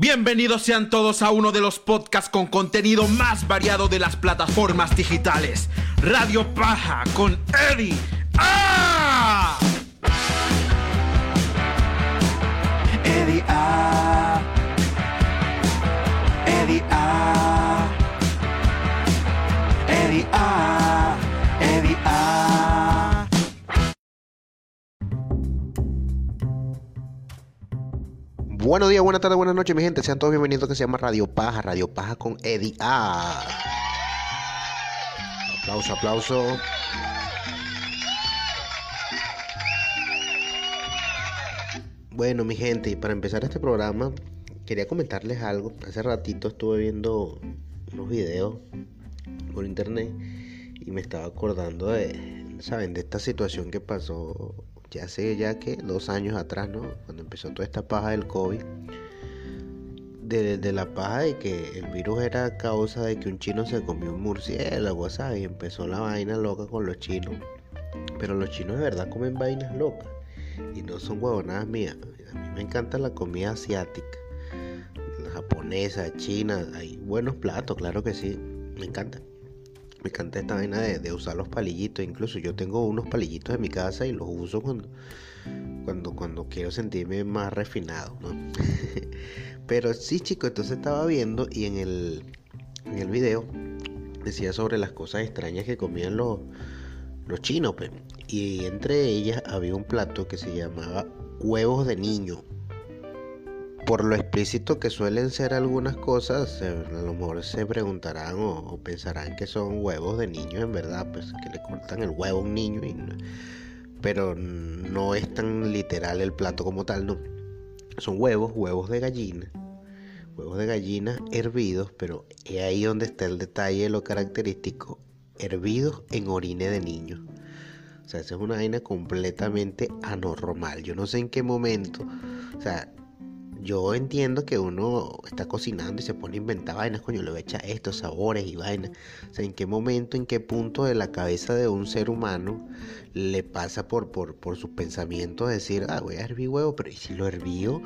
Bienvenidos sean todos a uno de los podcasts con contenido más variado de las plataformas digitales. Radio Paja con Eddie. ¡Ah! Buenos días, buenas tardes, buenas noches, mi gente. Sean todos bienvenidos que se llama Radio Paja, Radio Paja con Eddie A. Aplauso, aplauso. Bueno, mi gente, para empezar este programa, quería comentarles algo. Hace ratito estuve viendo unos videos por internet y me estaba acordando de, ¿saben? De esta situación que pasó ya hace ya que dos años atrás, ¿no? Cuando empezó toda esta paja del COVID. De, la paja de que el virus era causa de que un chino se comió un murciélago, ¿sabes? Y empezó la vaina loca con los chinos. Pero los chinos de verdad comen vainas locas. Y no son huevonadas mías. A mí me encanta la comida asiática. Japonesa, china. Hay buenos platos, claro que sí. Me encanta. Me encanta esta vaina de, usar los palillitos. Incluso yo tengo unos palillitos en mi casa y los uso cuando, cuando, cuando quiero sentirme más refinado. Pero sí, chicos, entonces estaba viendo y en el, en el video decía sobre las cosas extrañas que comían los, los chinos. Y entre ellas había un plato que se llamaba huevos de niño. Por lo explícito que suelen ser algunas cosas, eh, a lo mejor se preguntarán o, pensarán que son huevos de niño, en verdad, pues que le cortan el huevo a un niño, y pero no es tan literal el plato como tal, no. Son huevos, huevos de gallina, huevos de gallina hervidos, pero es ahí donde está el detalle, lo característico, hervidos en orine de niño. O sea, esa es una vaina completamente anormal. Yo no sé en qué momento, o sea, yo entiendo que uno está cocinando y se pone a inventar vainas, coño, le echa estos sabores y vainas. O sea, en qué momento, en qué punto de la cabeza de un ser humano le pasa por, por, por sus pensamientos decir, ah, voy a hervir huevo, pero ¿y si lo hervío?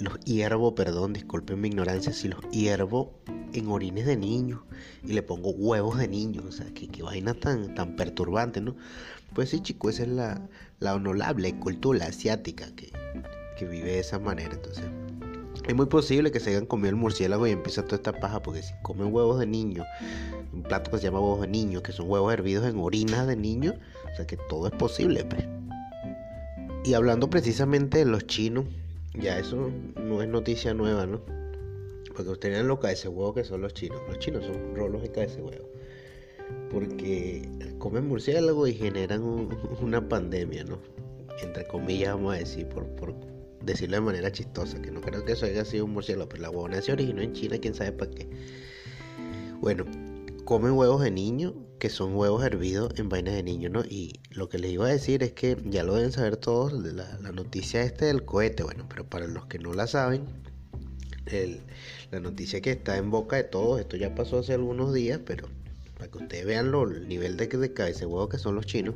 Los hiervo, perdón, disculpen mi ignorancia, si los hiervo en orines de niños y le pongo huevos de niños, o sea, qué, qué vaina tan, tan perturbante, ¿no? Pues sí, chico, esa es la, la honorable cultura asiática que, que vive de esa manera. Entonces, es muy posible que se hayan comido el murciélago y empieza toda esta paja, porque si comen huevos de niño, un plato que se llama huevos de niño, que son huevos hervidos en orina de niño, o sea que todo es posible, pues. Y hablando precisamente de los chinos, ya eso no es noticia nueva, ¿no? Porque ustedes vean lo ese huevo que son los chinos. Los chinos son rolos de ese huevo. Porque comen murciélago y generan un- una pandemia, ¿no? Entre comillas, vamos a decir, por decirlo de manera chistosa, que no creo que eso haya sido un murciélago, pero la huevona se originó en China, quién sabe para qué. Bueno, comen huevos de niño, que son huevos hervidos en vainas de niño, ¿no? Y lo que les iba a decir es que ya lo deben saber todos, la, noticia este del cohete, bueno, pero para los que no la saben, el- la noticia que está en boca de todos, esto ya pasó hace algunos días, pero para que ustedes vean lo, el nivel de, de cabeza huevo que son los chinos,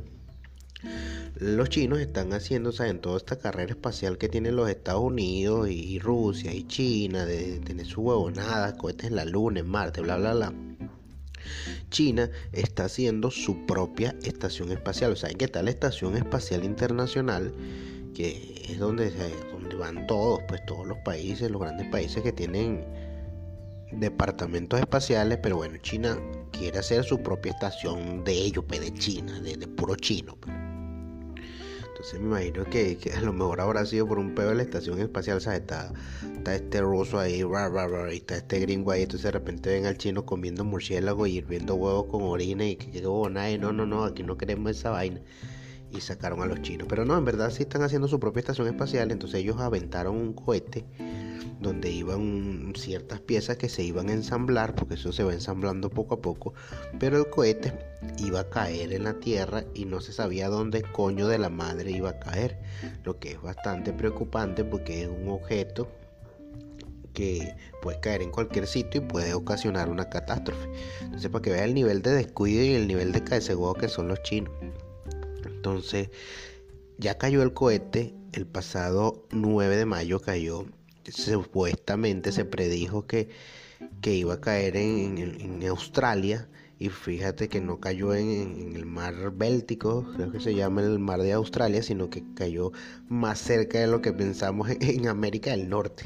los chinos están haciendo, o sea, en toda esta carrera espacial que tienen los Estados Unidos y, Rusia y China, de, tener su huevonada, cohetes en la Luna, en Marte, bla, bla, bla. China está haciendo su propia estación espacial. ¿Saben qué tal la Estación Espacial Internacional? Que es donde, donde van todos, pues todos los países, los grandes países que tienen departamentos espaciales, pero bueno, China quiere hacer su propia estación de ellos, pues de China, de, de puro chino. pues. Entonces me imagino que, a lo mejor habrá sido por un pedo de la estación espacial, ¿sabes? Está, está este ruso ahí, ra, ra, ra, y está este gringo ahí, entonces de repente ven al chino comiendo murciélago y hirviendo huevos con orina y que qué y no, no, no, aquí no queremos esa vaina. Y sacaron a los chinos. Pero no, en verdad sí están haciendo su propia estación espacial, entonces ellos aventaron un cohete donde iban ciertas piezas que se iban a ensamblar, porque eso se va ensamblando poco a poco, pero el cohete iba a caer en la tierra y no se sabía dónde coño de la madre iba a caer, lo que es bastante preocupante porque es un objeto que puede caer en cualquier sitio y puede ocasionar una catástrofe. Entonces, para que vean el nivel de descuido y el nivel de caecegüeo que son los chinos. Entonces, ya cayó el cohete, el pasado 9 de mayo cayó supuestamente se predijo que, que iba a caer en, en- Australia y fíjate que no cayó en, el mar Báltico, creo que se llama el mar de Australia, sino que cayó más cerca de lo que pensamos en, en América del Norte.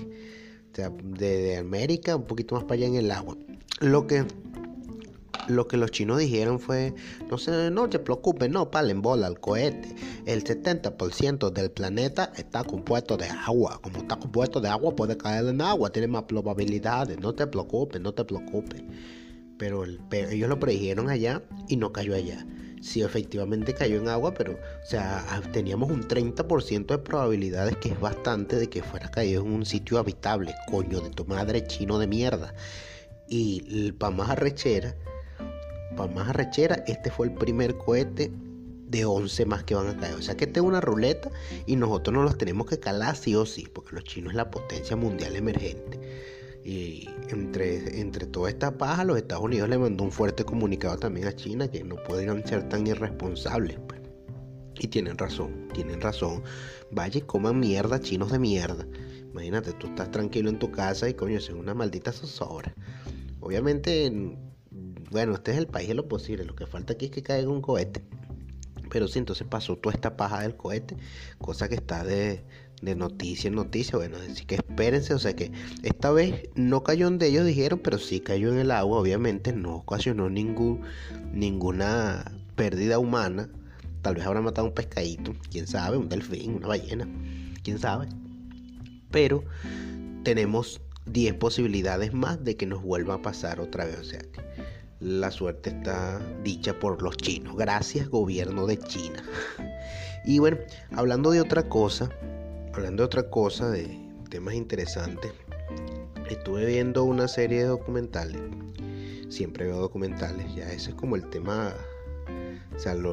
O sea, de, de América un poquito más para allá en el agua. Lo que lo que los chinos dijeron fue, no se, no te preocupes, no palen bola al cohete. El 70% del planeta está compuesto de agua. Como está compuesto de agua, puede caer en agua, tiene más probabilidades. No te preocupes, no te preocupes. Pero, el- pero ellos lo predijeron allá y no cayó allá. Sí, efectivamente cayó en agua, pero, o sea, teníamos un 30% de probabilidades, que es bastante, de que fuera caído en un sitio habitable. Coño de tu madre chino de mierda. Y para más arrechera, para más arrechera, este fue el primer cohete de 11 más que van a caer. O sea que esta es una ruleta y nosotros nos los tenemos que calar sí o sí, porque los chinos es la potencia mundial emergente. Y entre, entre toda esta los Estados Unidos le mandó un fuerte comunicado también a China que no podrían ser tan irresponsables. pues. Y tienen razón, tienen razón. Vaya coman mierda, chinos de mierda. Imagínate, tú estás tranquilo en tu casa y coño, es una maldita zozobra. Obviamente, en- bueno, este es el país de lo posible. Lo que falta aquí es que caiga un cohete. Pero sí, entonces pasó toda esta paja del cohete, cosa que está de, de noticia en noticia. Bueno, así que espérense, o sea que esta vez no cayó donde ellos dijeron, pero sí cayó en el agua, obviamente, no ocasionó ningún, ninguna pérdida humana. Tal vez habrá matado un pescadito, quién sabe, un delfín, una ballena, quién sabe. Pero tenemos 10 posibilidades más de que nos vuelva a pasar otra vez, o sea que la suerte está dicha por los chinos. Gracias, gobierno de China. Y bueno, hablando de otra cosa, hablando de otra cosa, de temas interesantes, estuve viendo una serie de documentales. Siempre veo documentales, ya ese es como el tema, o sea, el,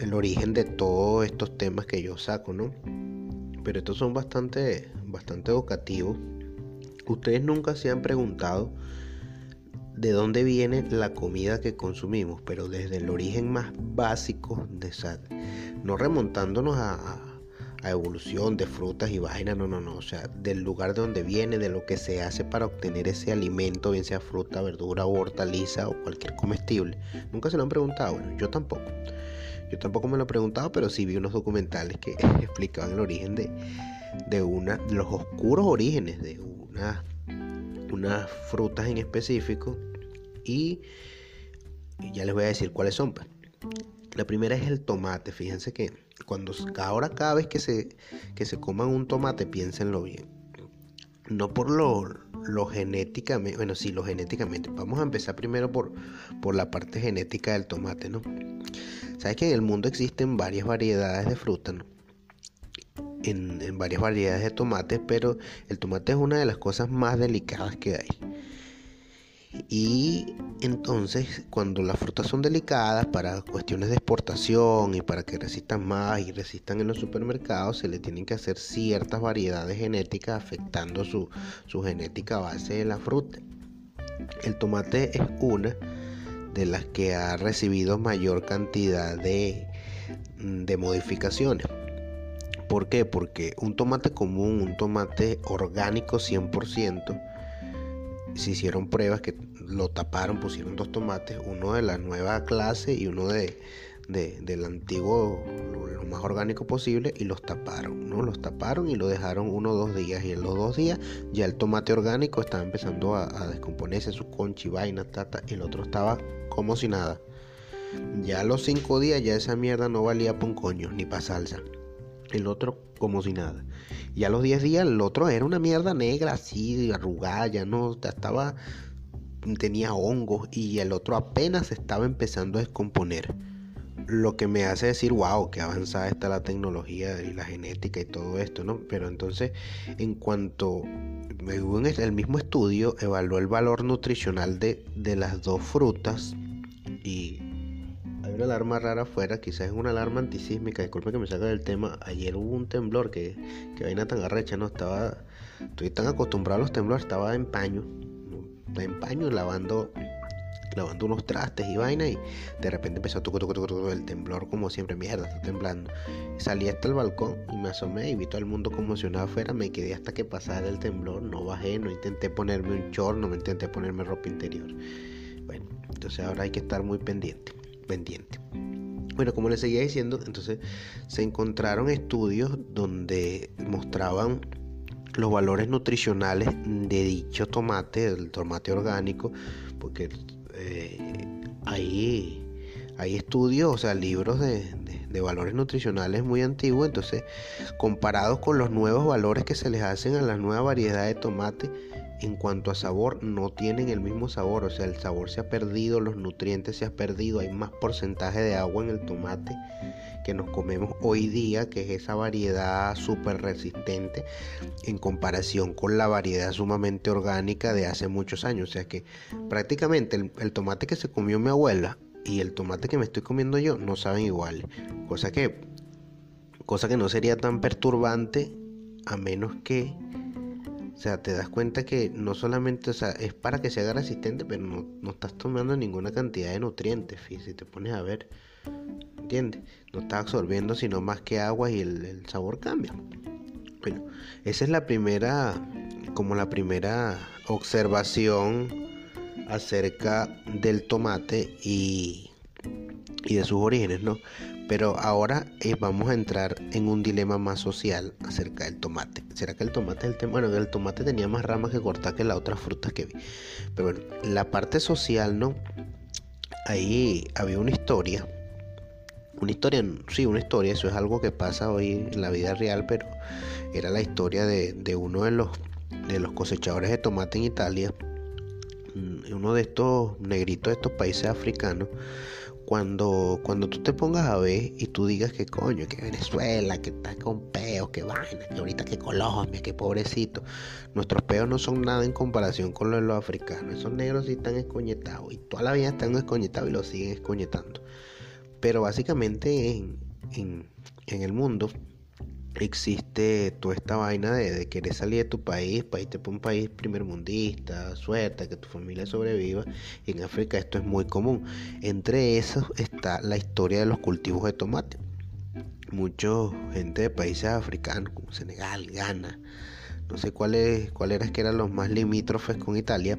el origen de todos estos temas que yo saco, ¿no? Pero estos son bastante, bastante educativos. Ustedes nunca se han preguntado de dónde viene la comida que consumimos, pero desde el origen más básico, de esa- no remontándonos a, evolución de frutas y vainas, no, no, no, o sea, del lugar de donde viene, de lo que se hace para obtener ese alimento, bien sea fruta, verdura o hortaliza o cualquier comestible. Nunca se lo han preguntado, yo tampoco. Yo tampoco me lo he preguntado, pero sí vi unos documentales que explicaban el origen de, de una, los oscuros orígenes de una unas frutas en específico y ya les voy a decir cuáles son. pues. La primera es el tomate. Fíjense que cuando ahora cada vez que se, que se coman un tomate, piénsenlo bien. No por lo, lo genéticamente, bueno, sí, lo genéticamente. Vamos a empezar primero por, por la parte genética del tomate, ¿no? Sabes que en el mundo existen varias variedades de fruta, ¿no? en, en varias variedades de tomates, pero el tomate es una de las cosas más delicadas que hay. Y entonces, cuando las frutas son delicadas para cuestiones de exportación y para que resistan más y resistan en los supermercados, se le tienen que hacer ciertas variedades genéticas afectando su, su genética base de la fruta. El tomate es una de las que ha recibido mayor cantidad de, de modificaciones. ¿Por qué? Porque un tomate común, un tomate orgánico 100%, se hicieron pruebas que lo taparon, pusieron dos tomates, uno de la nueva clase y uno de, de- del antiguo, lo, más orgánico posible, y los taparon, ¿no? Los taparon y lo dejaron uno o dos días, y en los dos días ya el tomate orgánico estaba empezando a, descomponerse, su concha y vaina, tata, y el otro estaba como si nada. Ya a los cinco días ya esa mierda no valía para un coño, ni para salsa. El otro como si nada. Y a los 10 días el otro era una mierda negra así, arrugada, ya no estaba, tenía hongos y el otro apenas estaba empezando a descomponer. Lo que me hace decir, wow, que avanzada está la tecnología y la genética y todo esto, ¿no? Pero entonces, en cuanto el mismo estudio, evaluó el valor nutricional de, de las dos frutas y una alarma rara afuera, quizás es una alarma antisísmica, disculpe que me saque del tema. Ayer hubo un temblor que, que vaina tan arrecha, no estaba, estoy tan acostumbrado a los temblores, estaba en paño, en paño lavando, lavando unos trastes y vaina y de repente empezó tucu, tucu, el temblor como siempre, mierda, está temblando. Salí hasta el balcón y me asomé y vi todo el mundo conmocionado afuera, me quedé hasta que pasara el temblor, no bajé, no intenté ponerme un short, no me intenté ponerme ropa interior. Bueno, entonces ahora hay que estar muy pendiente, Bueno, como les seguía diciendo, entonces se encontraron estudios donde mostraban los valores nutricionales de dicho tomate, el tomate orgánico, porque eh, hay, hay estudios, o sea, libros de, de- de valores nutricionales muy antiguos, entonces comparados con los nuevos valores que se les hacen a la nueva variedad de tomate, en cuanto a sabor, no tienen el mismo sabor, o sea, el sabor se ha perdido, los nutrientes se han perdido, hay más porcentaje de agua en el tomate que nos comemos hoy día, que es esa variedad súper resistente en comparación con la variedad sumamente orgánica de hace muchos años. O sea que prácticamente el, el tomate que se comió mi abuela y el tomate que me estoy comiendo yo no saben igual. Cosa que, cosa que no sería tan perturbante a menos que, o sea, te das cuenta que no solamente, o sea, es para que se haga resistente, pero no, no estás tomando ninguna cantidad de nutrientes, si te pones a ver, ¿entiendes? No estás absorbiendo sino más que agua y el, el sabor cambia. Bueno, esa es la primera, como la primera observación acerca del tomate y, y de sus orígenes, ¿no? Pero ahora eh, vamos a entrar en un dilema más social acerca del tomate. ¿Será que el tomate es el tema? Bueno, el tomate tenía más ramas que cortar que las otras frutas que vi. Pero bueno, la parte social, ¿no? Ahí había una historia. Una historia, sí, una historia, eso es algo que pasa hoy en la vida real, pero era la historia de, uno de los, de los cosechadores de tomate en Italia, mm, uno de estos negritos de estos países africanos, cuando, cuando tú te pongas a ver y tú digas que coño, que Venezuela, que está con peos, que vaina, que ahorita que Colombia, que pobrecito, nuestros peos no son nada en comparación con los de los africanos, esos negros sí están escoñetados y toda la vida están escoñetados y lo siguen escoñetando. Pero básicamente en, en, en el mundo existe toda esta vaina de, querer salir de tu país, para irte para un país primermundista, suerte, que tu familia sobreviva. Y en África esto es muy común. Entre esos está la historia de los cultivos de tomate. Mucha gente de países africanos como Senegal, Ghana, no sé cuáles cuál que eran los más limítrofes con Italia,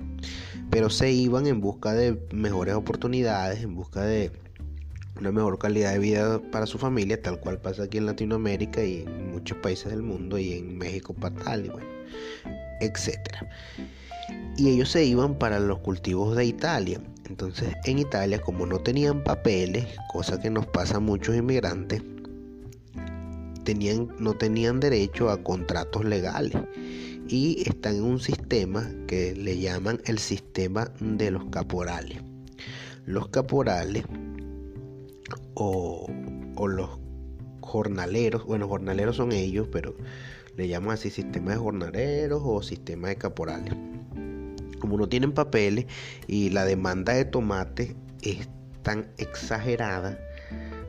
pero se iban en busca de mejores oportunidades, en busca de una mejor calidad de vida para su familia, tal cual pasa aquí en Latinoamérica y en muchos países del mundo y en México para tal y bueno, etcétera. Y ellos se iban para los cultivos de Italia. Entonces, en Italia, como no tenían papeles, cosa que nos pasa a muchos inmigrantes, tenían, no tenían derecho a contratos legales y están en un sistema que le llaman el sistema de los caporales. Los caporales o, los jornaleros, bueno, jornaleros son ellos, pero le llaman así sistema de jornaleros o sistema de caporales. Como no tienen papeles y la demanda de tomate es tan exagerada,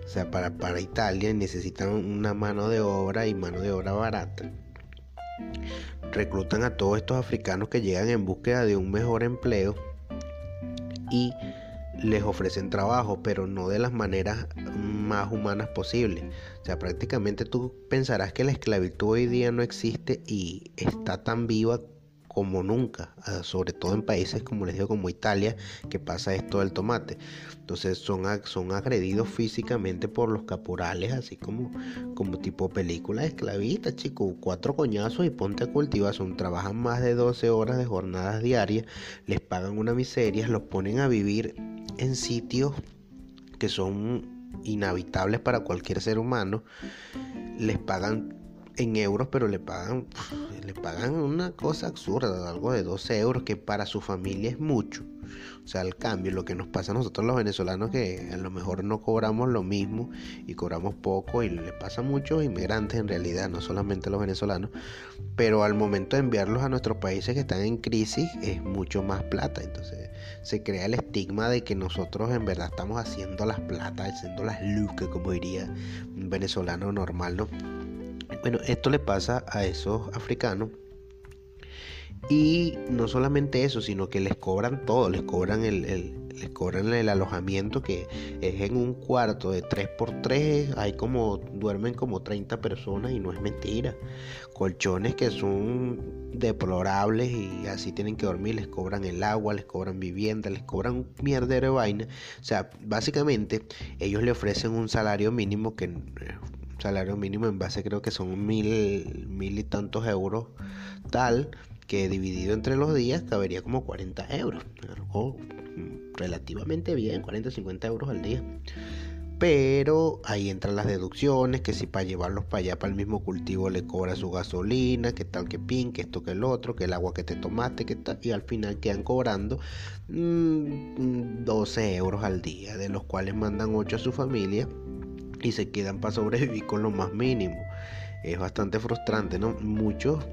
o sea, para, para Italia necesitan una mano de obra y mano de obra barata. Reclutan a todos estos africanos que llegan en búsqueda de un mejor empleo y les ofrecen trabajo, pero no de las maneras más humanas posibles. O sea, prácticamente tú pensarás que la esclavitud hoy día no existe y está tan viva como nunca, sobre todo en países como les digo como Italia, que pasa esto del tomate. Entonces son, son agredidos físicamente por los caporales, así como, como tipo película esclavista, chico, cuatro coñazos y ponte a cultivar, son, trabajan más de 12 horas de jornadas diarias, les pagan una miseria, los ponen a vivir en sitios que son inhabitables para cualquier ser humano, les pagan en euros, pero le pagan, le pagan una cosa absurda, algo de 12 euros, que para su familia es mucho. O sea, al cambio, lo que nos pasa a nosotros los venezolanos, que a lo mejor no cobramos lo mismo y cobramos poco, y le pasa a muchos inmigrantes en realidad, no solamente a los venezolanos, pero al momento de enviarlos a nuestros países que están en crisis, es mucho más plata. Entonces se crea el estigma de que nosotros en verdad estamos haciendo las platas, haciendo las lucas, como diría un venezolano normal, ¿no? Bueno, esto le pasa a esos africanos Y no solamente eso, sino que les cobran todo, les cobran el, el- les cobran el alojamiento que es en un cuarto de 3x3, hay como, duermen como 30 personas y no es mentira. Colchones que son deplorables y así tienen que dormir, les cobran el agua, les cobran vivienda, les cobran un mierdero de vaina. O sea, básicamente ellos le ofrecen un salario mínimo que... Salario mínimo en base creo que son mil, mil y tantos euros tal que dividido entre los días cabería como 40 euros. Algo mm, relativamente bien, 40 50 euros al día. Pero ahí entran las deducciones, que si para llevarlos para allá, para el mismo cultivo, le cobra su gasolina, que tal, que pin, que esto, que el otro, que el agua que te tomaste, que tal, y al final quedan cobrando mm, 12 euros al día, de los cuales mandan 8 a su familia y se quedan para sobrevivir con lo más mínimo. Es bastante frustrante, ¿no? Muchos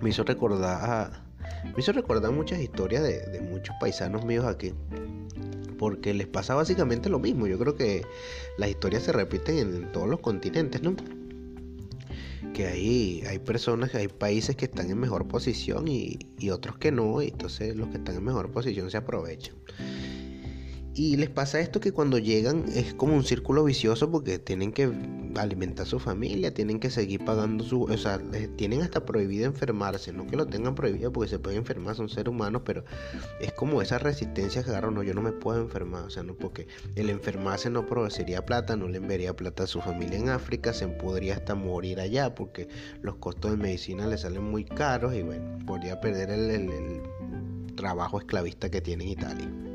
me hizo recordar me hizo recordar muchas historias de, de muchos paisanos míos aquí porque les pasa básicamente lo mismo yo creo que las historias se repiten en, en todos los continentes no que hay, hay personas, hay países que están en mejor posición y, y otros que no, y entonces los que están en mejor posición se aprovechan. Y les pasa esto que cuando llegan es como un círculo vicioso porque tienen que alimentar a su familia, tienen que seguir pagando su... O sea, tienen hasta prohibido enfermarse, no que lo tengan prohibido porque se pueden enfermar, son seres humanos, pero es como esa resistencia que agarran, no, yo no me puedo enfermar, o sea, no porque el enfermarse no produciría plata, no le enviaría plata a su familia en África, se podría hasta morir allá porque los costos de medicina le salen muy caros y bueno, podría perder el trabajo esclavista que tiene en Italia.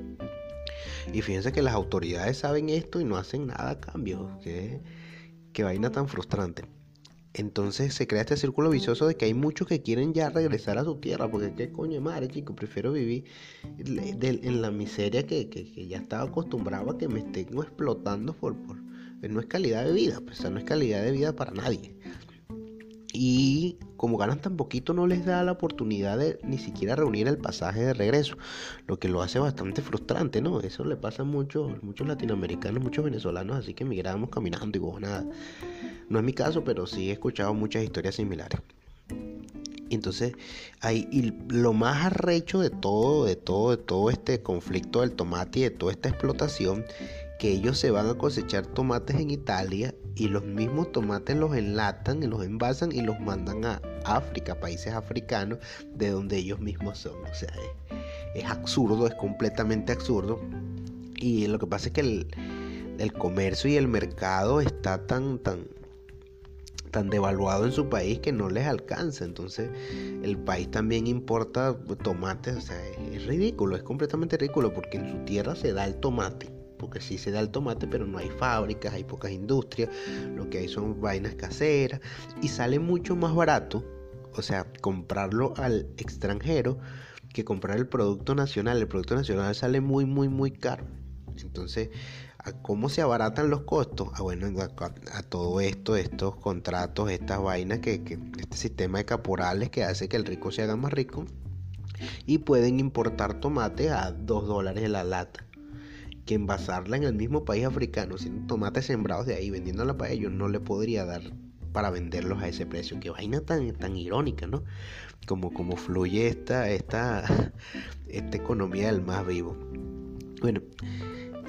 Y fíjense que las autoridades saben esto y no hacen nada a cambio. Qué, vaina tan frustrante. Entonces se crea este círculo vicioso de que hay muchos que quieren ya regresar a su tierra, porque qué coño madre, chico, prefiero vivir en la miseria que, que- ya estaba acostumbrado a que me estén explotando por, por... No es calidad de vida, pues, no es calidad de vida para nadie. Y como ganan tan poquito no les da la oportunidad de ni siquiera reunir el pasaje de regreso, lo que lo hace bastante frustrante, ¿no? Eso le pasa a muchos, muchos latinoamericanos, muchos venezolanos, así que emigramos caminando y vos nada. No es mi caso, pero sí he escuchado muchas historias similares. Entonces, hay, y lo más arrecho de todo, de todo, de todo este conflicto del tomate y de toda esta explotación, que ellos se van a cosechar tomates en Italia y los mismos tomates los enlatan y los envasan y los mandan a África, países africanos, de donde ellos mismos son. O sea, es, absurdo, es completamente absurdo. Y lo que pasa es que el, el comercio y el mercado está tan, tan, tan devaluado en su país que no les alcanza. Entonces, el país también importa tomates. O sea, es, es ridículo, es completamente ridículo porque en su tierra se da el tomate. Porque sí se da el tomate, pero no hay fábricas, hay pocas industrias. Lo que hay son vainas caseras. Y sale mucho más barato. O sea, comprarlo al extranjero que comprar el producto nacional. El producto nacional sale muy, muy, muy caro. Entonces, ¿a ¿cómo se abaratan los costos? Ah, bueno, a, todo esto, estos contratos, estas vainas, que, que este sistema de caporales que hace que el rico se haga más rico. Y pueden importar tomates a 2 dólares la lata. Que envasarla en el mismo país africano, siendo tomates sembrados de ahí, vendiéndola para ellos, no le podría dar para venderlos a ese precio. Qué vaina tan, tan irónica, ¿no? Como, como fluye esta, esta, esta economía del más vivo. Bueno,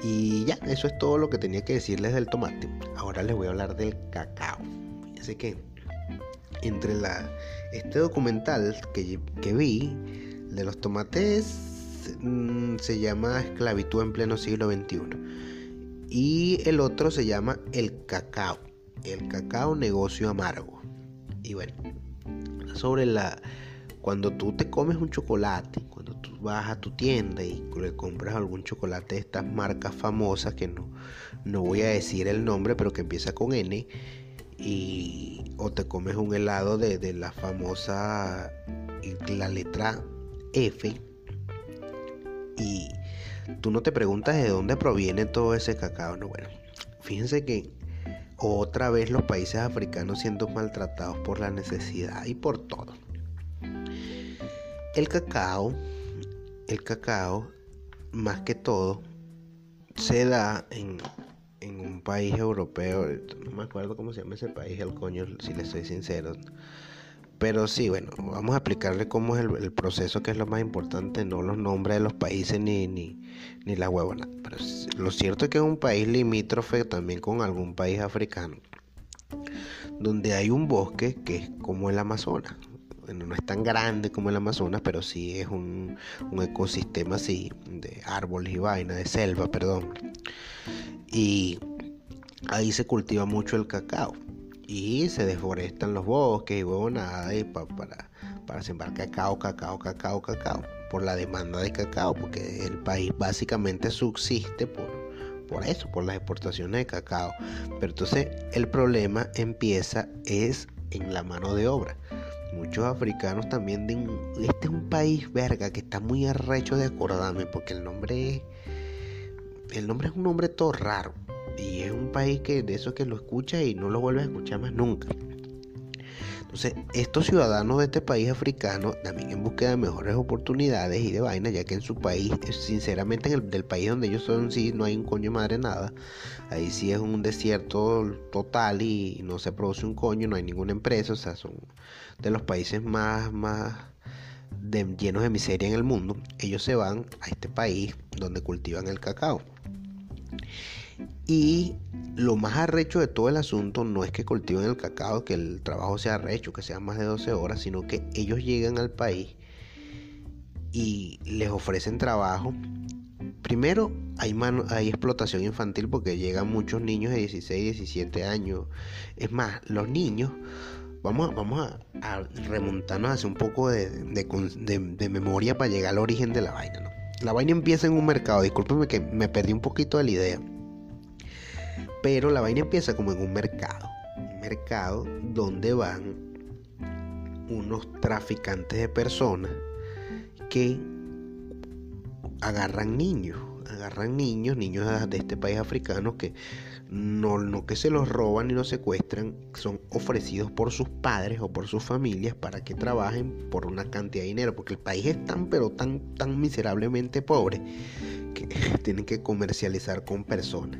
y ya, eso es todo lo que tenía que decirles del tomate. Ahora les voy a hablar del cacao. Fíjense que entre la, este documental que, que vi de los tomates mm, se llama Esclavitud en pleno siglo XXI. Y el otro se llama El cacao. El cacao negocio amargo. Y bueno, sobre la... Cuando tú te comes un chocolate, cuando tú vas a tu tienda y le compras algún chocolate de estas marcas famosas que no, no voy a decir el nombre, pero que empieza con N, y, o te comes un helado de, de la famosa, la letra F, y tú no te preguntas de dónde proviene todo ese cacao, no, bueno, fíjense que otra vez los países africanos siendo maltratados por la necesidad y por todo. El cacao, el cacao, más que todo, se da en, en un país europeo, no me acuerdo cómo se llama ese país, el coño, si le soy sincero, Pero sí, bueno, vamos a explicarle cómo es el, proceso, que es lo más importante, no los nombres de los países ni, ni, ni la huevona. Pero lo cierto es que es un país limítrofe también con algún país africano, donde hay un bosque que es como el Amazonas. Bueno, no es tan grande como el Amazonas, pero sí es un, un ecosistema así, de árboles y vaina, de selva, perdón. Y ahí se cultiva mucho el cacao y se deforestan los bosques y huevonada y pa- para, para sembrar cacao, cacao, cacao, cacao, por la demanda de cacao, porque el país básicamente subsiste por, por eso, por las exportaciones de cacao. Pero entonces el problema empieza es en la mano de obra. Muchos africanos también de este es un país verga que está muy arrecho de acordarme porque el nombre el nombre es un nombre todo raro y es un país que de eso que lo escucha y no lo vuelve a escuchar más nunca. Entonces, estos ciudadanos de este país africano también en búsqueda de mejores oportunidades y de vaina, ya que en su país, eh, sinceramente en el del país donde ellos son, sí, no hay un coño madre nada. Ahí sí es un desierto total y no se produce un coño, no hay ninguna empresa, o sea, son de los países más, más llenos de miseria en el mundo. Ellos se van a este país donde cultivan el cacao. Y lo más arrecho de todo el asunto no es que cultiven el cacao, que el trabajo sea arrecho, que sea más de 12 horas, sino que ellos llegan al país y les ofrecen trabajo. Primero, hay, mano- hay explotación infantil porque llegan muchos niños de 16, 17 años. Es más, los niños, vamos, vamos a, a remontarnos un poco de- de memoria para llegar al origen de la vaina. ¿no? La vaina empieza en un mercado, discúlpeme que me perdí un poquito de la idea. Pero la vaina empieza como en un mercado. Un mercado donde van unos traficantes de personas que agarran niños. Agarran niños, niños de este país africano que no, no que se los roban ni los secuestran, son ofrecidos por sus padres o por sus familias para que trabajen por una cantidad de dinero, porque el país es tan pero tan tan miserablemente pobre que tienen que comercializar con personas.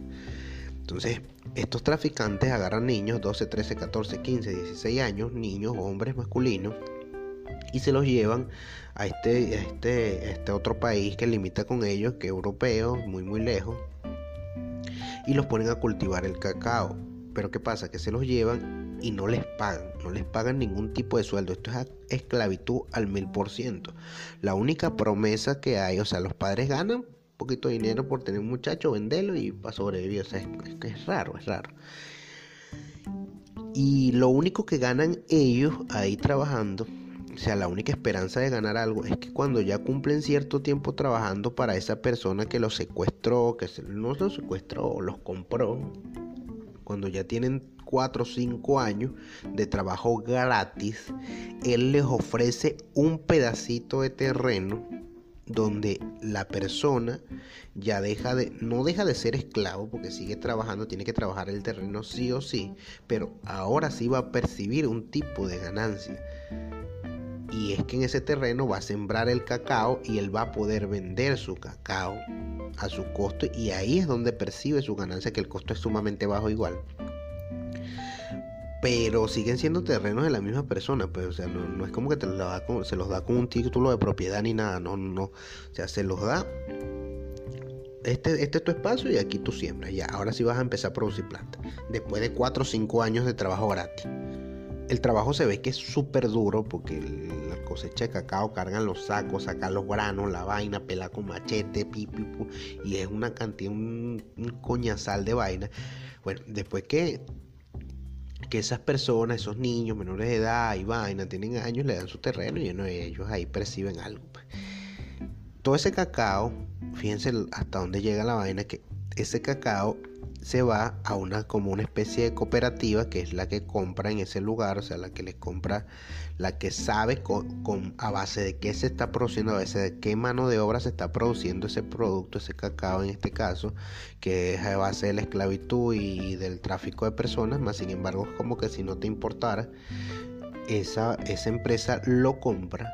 Entonces, estos traficantes agarran niños, 12, 13, 14, 15, 16 años, niños, hombres masculinos, y se los llevan a este, este, este otro país que limita con ellos, que es europeo, muy, muy lejos, y los ponen a cultivar el cacao. Pero ¿qué pasa? Que se los llevan y no les pagan, no les pagan ningún tipo de sueldo. Esto es esclavitud al mil por ciento. La única promesa que hay, o sea, los padres ganan poquito de dinero por tener un muchacho, venderlo y para sobrevivir. O sea, es, raro, es raro. Y lo único que ganan ellos ahí trabajando, o sea, la única esperanza de ganar algo es que cuando ya cumplen cierto tiempo trabajando para esa persona que los secuestró, que se- no los secuestró, los compró, cuando ya tienen 4 o 5 años de trabajo gratis, él les ofrece un pedacito de terreno donde la persona ya deja de, no deja de ser esclavo porque sigue trabajando, tiene que trabajar el terreno sí o sí, pero ahora sí va a percibir un tipo de ganancia. Y es que en ese terreno va a sembrar el cacao y él va a poder vender su cacao a su costo y ahí es donde percibe su ganancia, que el costo es sumamente bajo igual. Pero siguen siendo terrenos de la misma persona, pues, o sea, no, no es como que te los da con- se los da con un título de propiedad ni nada, no, no, o sea, se los da. Este, este es tu espacio y aquí tú siembras, ya, ahora sí vas a empezar a producir planta, después de 4 o 5 años de trabajo gratis. El trabajo se ve que es súper duro porque la cosecha de cacao cargan los sacos, sacan los granos, la vaina, pela con machete, pi, pi, pu, y es una cantidad, un coñazal de vaina. Bueno, después que, que esas personas, esos niños menores de edad y vaina, tienen años, le dan su terreno y ellos ahí perciben algo. pues. Todo ese cacao, fíjense hasta dónde llega la vaina, que ese cacao se va a una como una especie de cooperativa que es la que compra en ese lugar, o sea, la que les compra, la que sabe con, con- a base de qué se está produciendo, a base de qué mano de obra se está produciendo ese producto, ese cacao en este caso, que es a base de la esclavitud y del tráfico de personas, más sin embargo es como que si no te importara, esa, esa empresa lo compra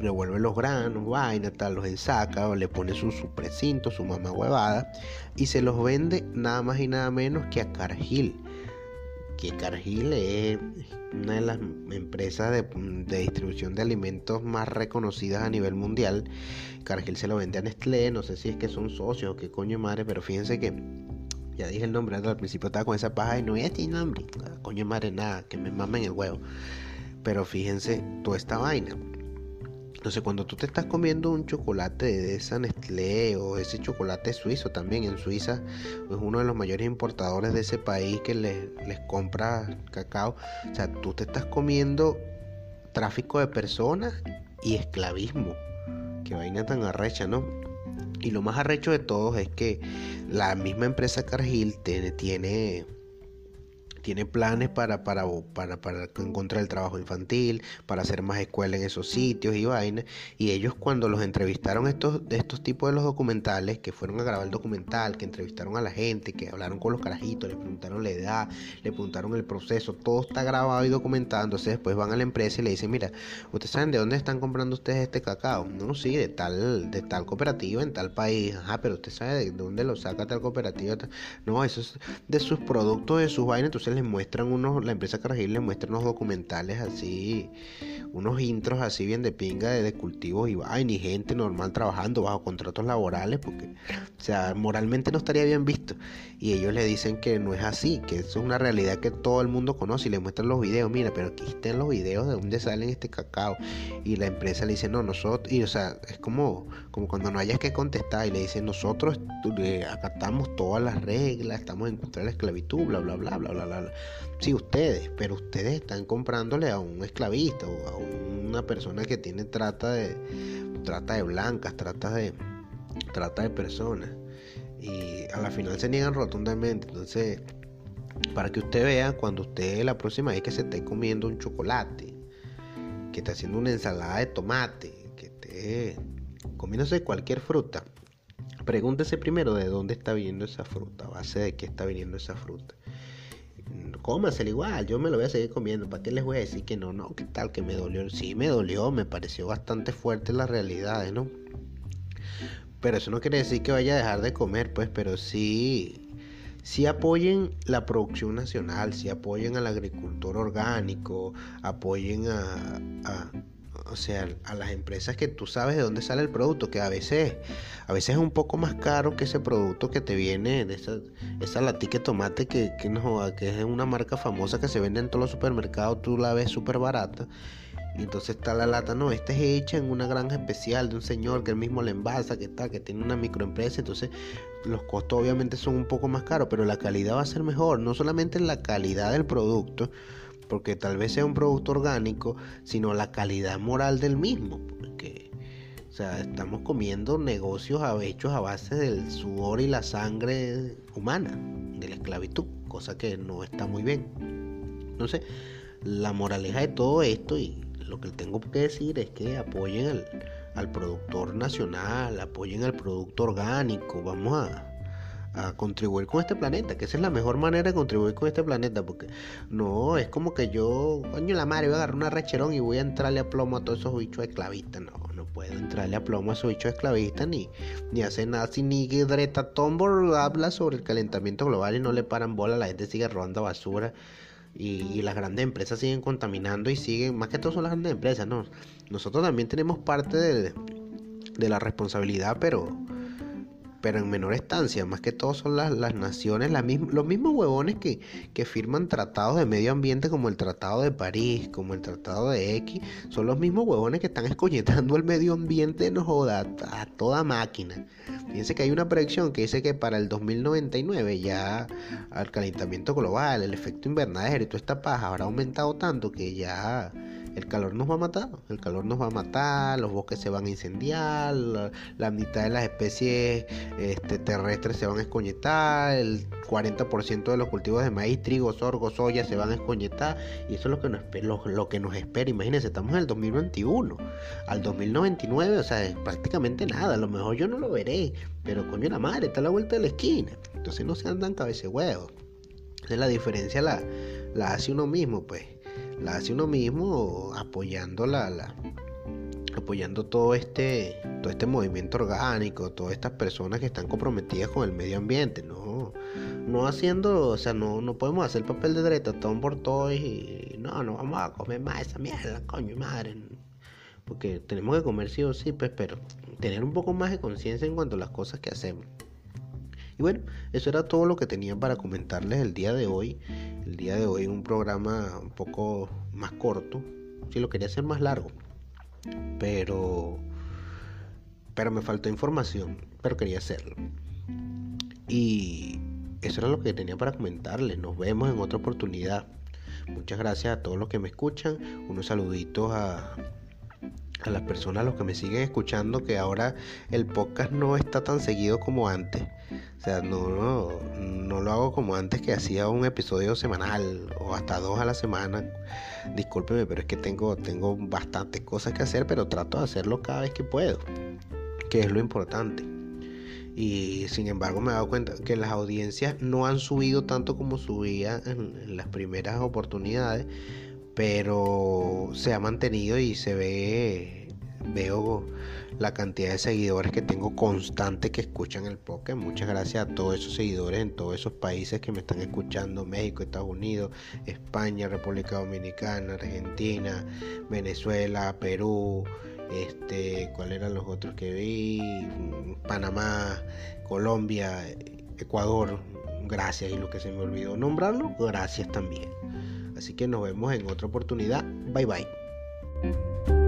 revuelve los granos, vaina, tal, los ensaca, le pone su, su precinto, su mamá huevada, y se los vende nada más y nada menos que a Cargill, que Cargill es una de las empresas de, distribución de alimentos más reconocidas a nivel mundial. Cargill se lo vende a Nestlé, no sé si es que son socios o qué coño madre, pero fíjense que ya dije el nombre, al principio estaba con esa paja y no voy a nombre, coño madre nada, que me mamen el huevo. Pero fíjense toda esta vaina. Entonces, cuando tú te estás comiendo un chocolate de esa Nestlé o ese chocolate suizo también, en Suiza es uno de los mayores importadores de ese país que les, les compra cacao. O sea, tú te estás comiendo tráfico de personas y esclavismo. Qué vaina tan arrecha, ¿no? Y lo más arrecho de todos es que la misma empresa Cargill tiene, tiene tiene planes para, para, para, para encontrar el trabajo infantil, para hacer más escuelas en esos sitios y vainas. Y ellos cuando los entrevistaron estos, de estos tipos de los documentales, que fueron a grabar el documental, que entrevistaron a la gente, que hablaron con los carajitos, le preguntaron la edad, le preguntaron el proceso, todo está grabado y documentado. Entonces después van a la empresa y le dicen, mira, ¿ustedes saben de dónde están comprando ustedes este cacao? No, sí, de tal, de tal cooperativa en tal país. Ajá, pero usted sabe de dónde lo saca tal cooperativa. No, eso es de sus productos, de sus vainas. Entonces les muestran unos, la empresa Cargill les muestra unos documentales así, unos intros así bien de pinga de, cultivos y vaina y gente normal trabajando bajo contratos laborales porque, o sea, moralmente no estaría bien visto. Y ellos le dicen que no es así, que eso es una realidad que todo el mundo conoce y le muestran los videos, mira, pero aquí están los videos de dónde salen este cacao. Y la empresa le dice, no, nosotros, y o sea, es como, como cuando no hayas que contestar y le dicen, nosotros acatamos todas las reglas, estamos en contra de la esclavitud, bla, bla, bla, bla, bla, bla. Sí, ustedes, pero ustedes están comprándole a un esclavista o a una persona que tiene trata de trata de blancas, trata de trata de personas y a la final se niegan rotundamente. Entonces, para que usted vea cuando usted la próxima vez que se esté comiendo un chocolate, que esté haciendo una ensalada de tomate, que esté comiéndose cualquier fruta, pregúntese primero de dónde está viniendo esa fruta, a base de qué está viniendo esa fruta cómaselo igual, yo me lo voy a seguir comiendo. ¿Para qué les voy a decir que no? No, ¿qué tal que me dolió? Sí, me dolió, me pareció bastante fuerte la realidad, ¿no? Pero eso no quiere decir que vaya a dejar de comer, pues, pero sí, sí apoyen la producción nacional, sí apoyen al agricultor orgánico, apoyen a o sea, a las empresas que tú sabes de dónde sale el producto, que a veces, a veces es un poco más caro que ese producto que te viene de esa, esa latica de tomate que, que, no, que es una marca famosa que se vende en todos los supermercados, tú la ves súper barata. Y entonces está la lata, no, esta es hecha en una granja especial de un señor que él mismo la envasa, que está, que tiene una microempresa, entonces los costos obviamente son un poco más caros, pero la calidad va a ser mejor, no solamente la calidad del producto, porque tal vez sea un producto orgánico, sino la calidad moral del mismo, porque o sea, estamos comiendo negocios hechos a base del sudor y la sangre humana, de la esclavitud, cosa que no está muy bien. Entonces, la moraleja de todo esto y lo que tengo que decir es que apoyen al, productor nacional, apoyen al producto orgánico, vamos a a contribuir con este planeta, que esa es la mejor manera de contribuir con este planeta, porque no, es como que yo, coño la madre, voy a agarrar una recherón y voy a entrarle a plomo a todos esos bichos esclavistas, no, no puedo entrarle a plomo a esos bichos esclavistas ni, ni hacer nada, si ni Greta Thunberg habla sobre el calentamiento global y no le paran bola, la gente sigue robando basura. Y, las grandes empresas siguen contaminando y siguen, más que todo son las grandes empresas, ¿no? Nosotros también tenemos parte de, de la responsabilidad, pero, pero en menor estancia, más que todo son las, las naciones, las los mismos huevones que, que, firman tratados de medio ambiente como el Tratado de París, como el Tratado de X, son los mismos huevones que están escoñetando el medio ambiente, no joda, a toda máquina. Fíjense que hay una predicción que dice que para el 2099 ya el calentamiento global, el efecto invernadero y toda esta paja habrá aumentado tanto que ya el calor nos va a matar, el calor nos va a matar, los bosques se van a incendiar, la, mitad de las especies este, terrestres se van a escoñetar, el 40% de los cultivos de maíz, trigo, sorgo, soya se van a escoñetar y eso es lo que nos, lo, lo que nos espera. Imagínense, estamos en el 2021, al 2099, o sea, prácticamente nada, a lo mejor yo no lo veré, pero coño la madre, está a la vuelta de la esquina, entonces no se andan cabece huevos. La diferencia, la, la hace uno mismo, pues la hace uno mismo apoyando la, apoyando todo este todo este movimiento orgánico todas estas personas que están comprometidas con el medio ambiente no no haciendo, o sea, no, no podemos hacer papel de todo por todo y no, no vamos a comer más esa mierda, coño madre. Porque tenemos que comer sí o sí, pues, pero tener un poco más de conciencia en cuanto a las cosas que hacemos. Bueno, eso era todo lo que tenía para comentarles el día de hoy. El día de hoy un programa un poco más corto. Si lo quería hacer más largo. Pero pero me faltó información, pero quería hacerlo. Y eso era lo que tenía para comentarles. Nos vemos en otra oportunidad. Muchas gracias a todos los que me escuchan. Unos saluditos a, a las personas, a los que me siguen escuchando, que ahora el podcast no está tan seguido como antes. O sea, no, no, no, lo hago como antes que hacía un episodio semanal o hasta dos a la semana. Discúlpeme, pero es que tengo, tengo bastantes cosas que hacer, pero trato de hacerlo cada vez que puedo, que es lo importante. Y sin embargo me he dado cuenta que las audiencias no han subido tanto como subía en las primeras oportunidades pero se ha mantenido y se ve, veo la cantidad de seguidores que tengo constante que escuchan el podcast. Muchas gracias a todos esos seguidores en todos esos países que me están escuchando, México, Estados Unidos, España, República Dominicana, Argentina, Venezuela, Perú, este, ¿cuáles eran los otros que vi? Panamá, Colombia, Ecuador, gracias y lo que se me olvidó nombrarlo, gracias también. Así que nos vemos en otra oportunidad. Bye bye.